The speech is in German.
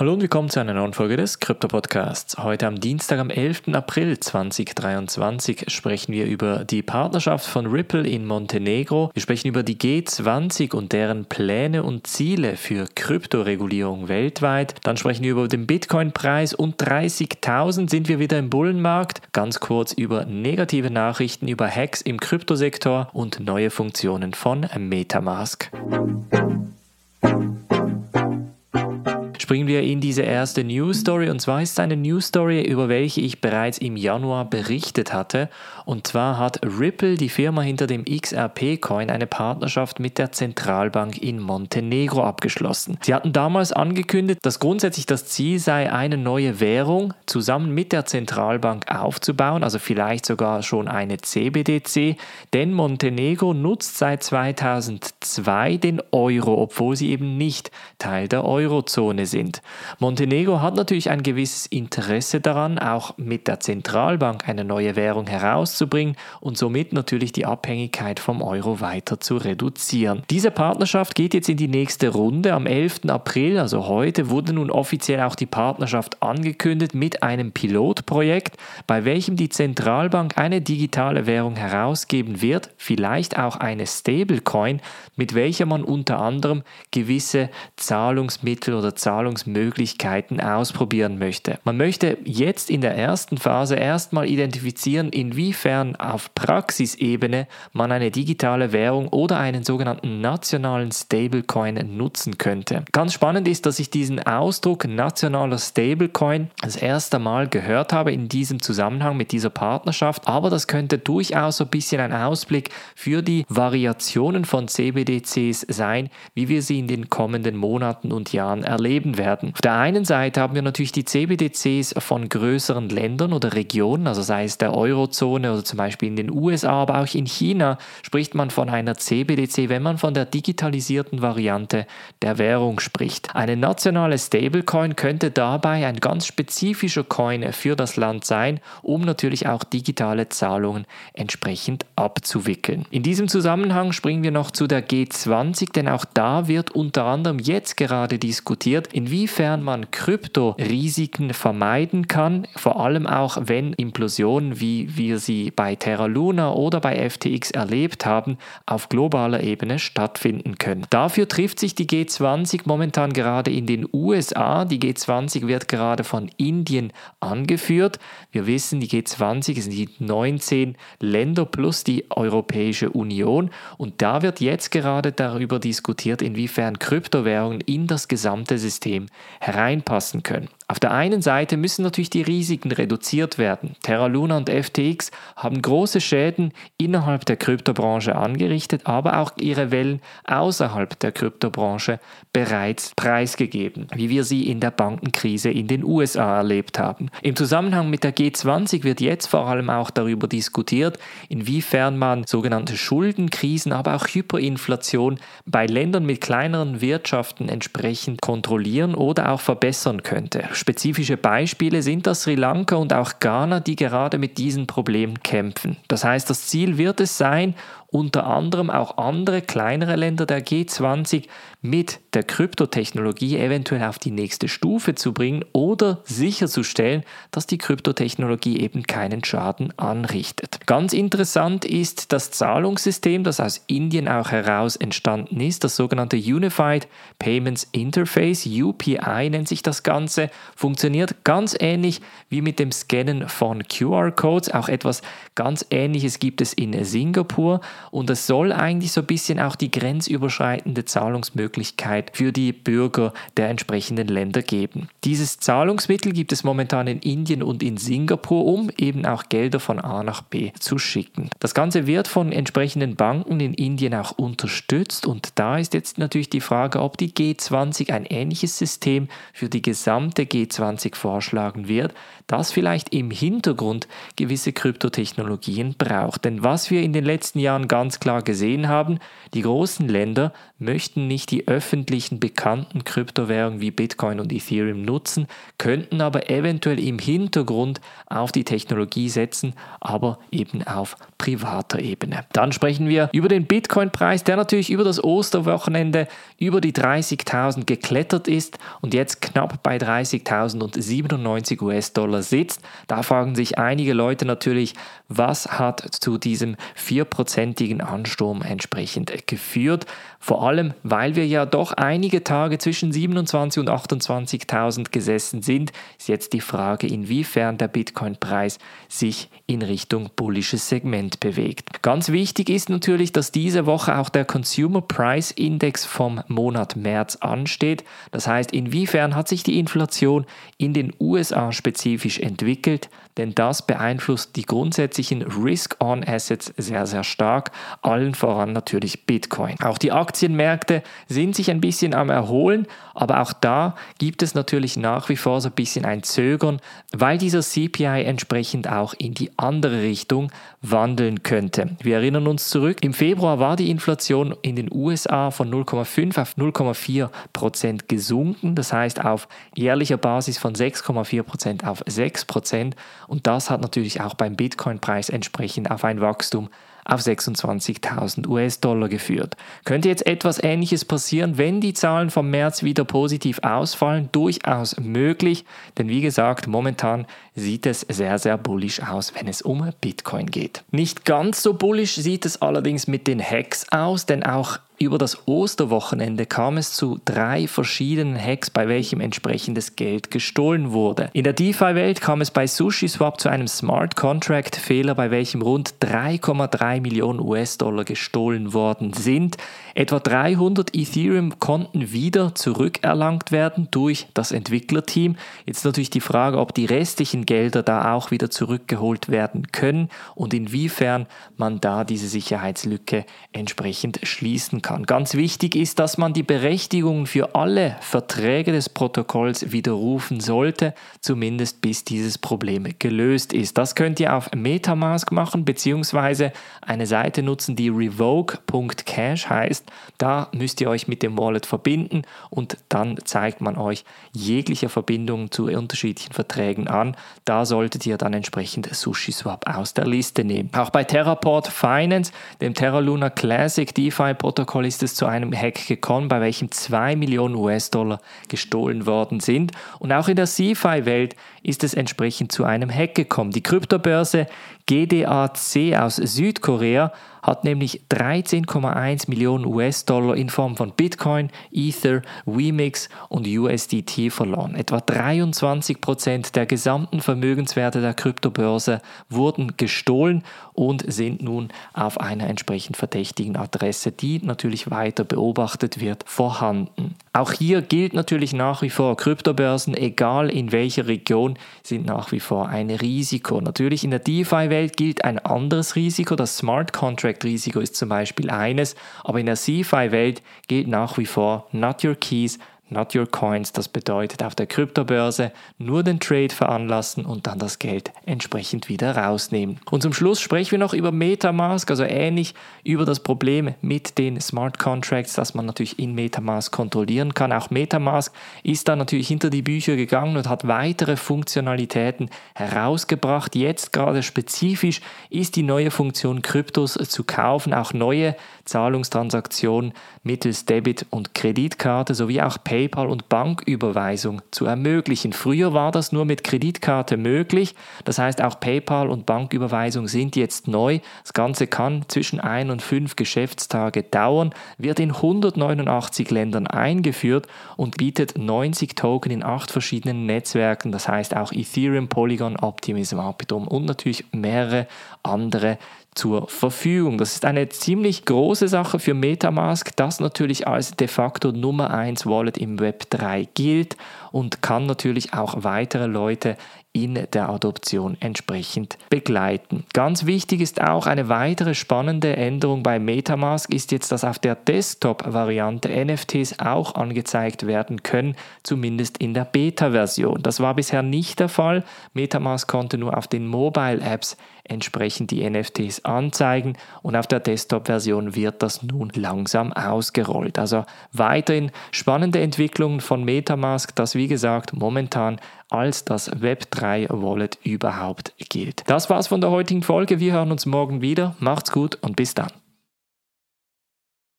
Hallo und willkommen zu einer neuen Folge des Krypto Podcasts. Heute am Dienstag, am 11. April 2023 sprechen wir über die Partnerschaft von Ripple in Montenegro. Wir sprechen über die G20 und deren Pläne und Ziele für Kryptoregulierung weltweit. Dann sprechen wir über den Bitcoin-Preis und 30.000 sind wir wieder im Bullenmarkt. Ganz kurz über negative Nachrichten über Hacks im Kryptosektor und neue Funktionen von Metamask springen wir in diese erste News Story. Und zwar ist es eine News Story, über welche ich bereits im Januar berichtet hatte. Und zwar hat Ripple, die Firma hinter dem XRP-Coin, eine Partnerschaft mit der Zentralbank in Montenegro abgeschlossen. Sie hatten damals angekündigt, dass grundsätzlich das Ziel sei, eine neue Währung zusammen mit der Zentralbank aufzubauen, also vielleicht sogar schon eine CBDC, denn Montenegro nutzt seit 2002 den Euro, obwohl sie eben nicht Teil der Eurozone sind sind. Montenegro hat natürlich ein gewisses Interesse daran, auch mit der Zentralbank eine neue Währung herauszubringen und somit natürlich die Abhängigkeit vom Euro weiter zu reduzieren. Diese Partnerschaft geht jetzt in die nächste Runde. Am 11. April, also heute, wurde nun offiziell auch die Partnerschaft angekündigt mit einem Pilotprojekt, bei welchem die Zentralbank eine digitale Währung herausgeben wird, vielleicht auch eine Stablecoin, mit welcher man unter anderem gewisse Zahlungsmittel oder Zahlungsmittel Zahlungsmöglichkeiten ausprobieren möchte. Man möchte jetzt in der ersten Phase erstmal identifizieren, inwiefern auf Praxisebene man eine digitale Währung oder einen sogenannten nationalen Stablecoin nutzen könnte. Ganz spannend ist, dass ich diesen Ausdruck nationaler Stablecoin das erste Mal gehört habe in diesem Zusammenhang mit dieser Partnerschaft, aber das könnte durchaus so ein bisschen ein Ausblick für die Variationen von CBDCs sein, wie wir sie in den kommenden Monaten und Jahren erleben werden. Auf der einen Seite haben wir natürlich die CBDCs von größeren Ländern oder Regionen, also sei es der Eurozone oder zum Beispiel in den USA, aber auch in China spricht man von einer CBDC, wenn man von der digitalisierten Variante der Währung spricht. Eine nationale Stablecoin könnte dabei ein ganz spezifischer Coin für das Land sein, um natürlich auch digitale Zahlungen entsprechend abzuwickeln. In diesem Zusammenhang springen wir noch zu der G20, denn auch da wird unter anderem jetzt gerade diskutiert, inwiefern man Kryptorisiken vermeiden kann, vor allem auch wenn Implosionen, wie wir sie bei Terra Luna oder bei FTX erlebt haben, auf globaler Ebene stattfinden können. Dafür trifft sich die G20 momentan gerade in den USA. Die G20 wird gerade von Indien angeführt. Wir wissen, die G20 sind die 19 Länder plus die Europäische Union und da wird jetzt gerade darüber diskutiert, inwiefern Kryptowährungen in das gesamte System System hereinpassen können. Auf der einen Seite müssen natürlich die Risiken reduziert werden. Terra Luna und FTX haben große Schäden innerhalb der Kryptobranche angerichtet, aber auch ihre Wellen außerhalb der Kryptobranche bereits preisgegeben, wie wir sie in der Bankenkrise in den USA erlebt haben. Im Zusammenhang mit der G20 wird jetzt vor allem auch darüber diskutiert, inwiefern man sogenannte Schuldenkrisen, aber auch Hyperinflation bei Ländern mit kleineren Wirtschaften entsprechend kontrollieren oder auch verbessern könnte. Spezifische Beispiele sind das Sri Lanka und auch Ghana, die gerade mit diesen Problemen kämpfen. Das heißt, das Ziel wird es sein, unter anderem auch andere kleinere Länder der G20 mit der Kryptotechnologie eventuell auf die nächste Stufe zu bringen oder sicherzustellen, dass die Kryptotechnologie eben keinen Schaden anrichtet. Ganz interessant ist das Zahlungssystem, das aus Indien auch heraus entstanden ist, das sogenannte Unified Payments Interface, UPI nennt sich das Ganze, funktioniert ganz ähnlich wie mit dem Scannen von QR-Codes, auch etwas ganz ähnliches gibt es in Singapur. Und es soll eigentlich so ein bisschen auch die grenzüberschreitende Zahlungsmöglichkeit für die Bürger der entsprechenden Länder geben. Dieses Zahlungsmittel gibt es momentan in Indien und in Singapur, um eben auch Gelder von A nach B zu schicken. Das Ganze wird von entsprechenden Banken in Indien auch unterstützt und da ist jetzt natürlich die Frage, ob die G20 ein ähnliches System für die gesamte G20 vorschlagen wird, das vielleicht im Hintergrund gewisse Kryptotechnologien braucht. Denn was wir in den letzten Jahren ganz klar gesehen haben, die großen Länder möchten nicht die öffentlichen bekannten Kryptowährungen wie Bitcoin und Ethereum nutzen, könnten aber eventuell im Hintergrund auf die Technologie setzen, aber eben auf privater Ebene. Dann sprechen wir über den Bitcoin-Preis, der natürlich über das Osterwochenende über die 30.000 geklettert ist und jetzt knapp bei 30.097 US-Dollar sitzt. Da fragen sich einige Leute natürlich, was hat zu diesem vierprozentigen Ansturm entsprechend geführt? Vor allem, weil wir ja doch einige Tage zwischen 27 und 28.000 gesessen sind, ist jetzt die Frage, inwiefern der Bitcoin-Preis sich in Richtung bullisches Segment bewegt. Ganz wichtig ist natürlich, dass diese Woche auch der Consumer Price Index vom Monat März ansteht. Das heißt, inwiefern hat sich die Inflation in den USA spezifisch entwickelt, denn das beeinflusst die grundsätzlichen Risk-on-Assets sehr, sehr stark, allen voran natürlich Bitcoin. Auch die Aktienmärkte sind sich ein bisschen am Erholen, aber auch da gibt es natürlich nach wie vor so ein bisschen ein Zögern, weil dieser CPI entsprechend auch in die andere Richtung wandeln könnte. Wir erinnern uns zurück, im Februar war die Inflation in den USA von 0,5 auf 0,4 Prozent gesunken, das heißt auf jährlicher Basis von 6,4 Prozent auf 6 Prozent und das hat natürlich auch beim Bitcoin-Preis entsprechend auf ein Wachstum auf 26.000 US-Dollar geführt. Könnte jetzt etwas Ähnliches passieren, wenn die Zahlen vom März wieder positiv ausfallen? Durchaus möglich, denn wie gesagt, momentan sieht es sehr, sehr bullisch aus, wenn es um Bitcoin geht. Nicht ganz so bullisch sieht es allerdings mit den Hacks aus, denn auch über das Osterwochenende kam es zu drei verschiedenen Hacks, bei welchem entsprechendes Geld gestohlen wurde. In der DeFi-Welt kam es bei SushiSwap zu einem Smart Contract-Fehler, bei welchem rund 3,3 Millionen US-Dollar gestohlen worden sind. Etwa 300 Ethereum konnten wieder zurückerlangt werden durch das Entwicklerteam. Jetzt natürlich die Frage, ob die restlichen Gelder da auch wieder zurückgeholt werden können und inwiefern man da diese Sicherheitslücke entsprechend schließen kann kann. Ganz wichtig ist, dass man die Berechtigung für alle Verträge des Protokolls widerrufen sollte, zumindest bis dieses Problem gelöst ist. Das könnt ihr auf Metamask machen, beziehungsweise eine Seite nutzen, die revoke.cash heißt. Da müsst ihr euch mit dem Wallet verbinden und dann zeigt man euch jegliche Verbindungen zu unterschiedlichen Verträgen an. Da solltet ihr dann entsprechend SushiSwap aus der Liste nehmen. Auch bei Terraport Finance, dem Terra Luna Classic DeFi Protokoll, Fall ist es zu einem Hack gekommen, bei welchem 2 Millionen US-Dollar gestohlen worden sind. Und auch in der CFI-Welt ist es entsprechend zu einem Hack gekommen. Die Kryptobörse GDAC aus Südkorea hat nämlich 13,1 Millionen US-Dollar in Form von Bitcoin, Ether, Wemix und USDT verloren. Etwa 23 Prozent der gesamten Vermögenswerte der Kryptobörse wurden gestohlen und sind nun auf einer entsprechend verdächtigen Adresse, die natürlich weiter beobachtet wird, vorhanden. Auch hier gilt natürlich nach wie vor, Kryptobörsen, egal in welcher Region, sind nach wie vor ein Risiko. Natürlich in der DeFi-Welt gilt ein anderes Risiko, das Smart Contract-Risiko ist zum Beispiel eines, aber in der CeFi-Welt gilt nach wie vor Not Your Keys, Not Your Coins, das bedeutet auf der Kryptobörse nur den Trade veranlassen und dann das Geld entsprechend wieder rausnehmen. Und zum Schluss sprechen wir noch über Metamask, also ähnlich über das Problem mit den Smart Contracts, dass man natürlich in Metamask kontrollieren kann. Auch Metamask ist da natürlich hinter die Bücher gegangen und hat weitere Funktionalitäten herausgebracht. Jetzt gerade spezifisch ist die neue Funktion Kryptos zu kaufen, auch neue Zahlungstransaktionen mittels Debit- und Kreditkarte sowie auch PayPal und Banküberweisung zu ermöglichen. Früher war das nur mit Kreditkarte möglich, das heißt auch PayPal und Banküberweisung sind jetzt neu. Das Ganze kann zwischen ein und fünf Geschäftstage dauern, wird in 189 Ländern eingeführt und bietet 90 Token in acht verschiedenen Netzwerken, das heißt auch Ethereum, Polygon, Optimism, Arbitrum und natürlich mehrere andere zur Verfügung. Das ist eine ziemlich große Sache für Metamask, das natürlich als de facto Nummer 1 Wallet im Web 3 gilt und kann natürlich auch weitere Leute in der Adoption entsprechend begleiten. Ganz wichtig ist auch eine weitere spannende Änderung bei Metamask ist jetzt, dass auf der Desktop-Variante NFTs auch angezeigt werden können, zumindest in der Beta-Version. Das war bisher nicht der Fall. Metamask konnte nur auf den Mobile-Apps entsprechend die NFTs anzeigen und auf der Desktop-Version wird das nun langsam ausgerollt. Also weiterhin spannende Entwicklungen von Metamask, das wie gesagt momentan als das Web3 Wallet überhaupt gilt. Das war's von der heutigen Folge. Wir hören uns morgen wieder. Macht's gut und bis dann.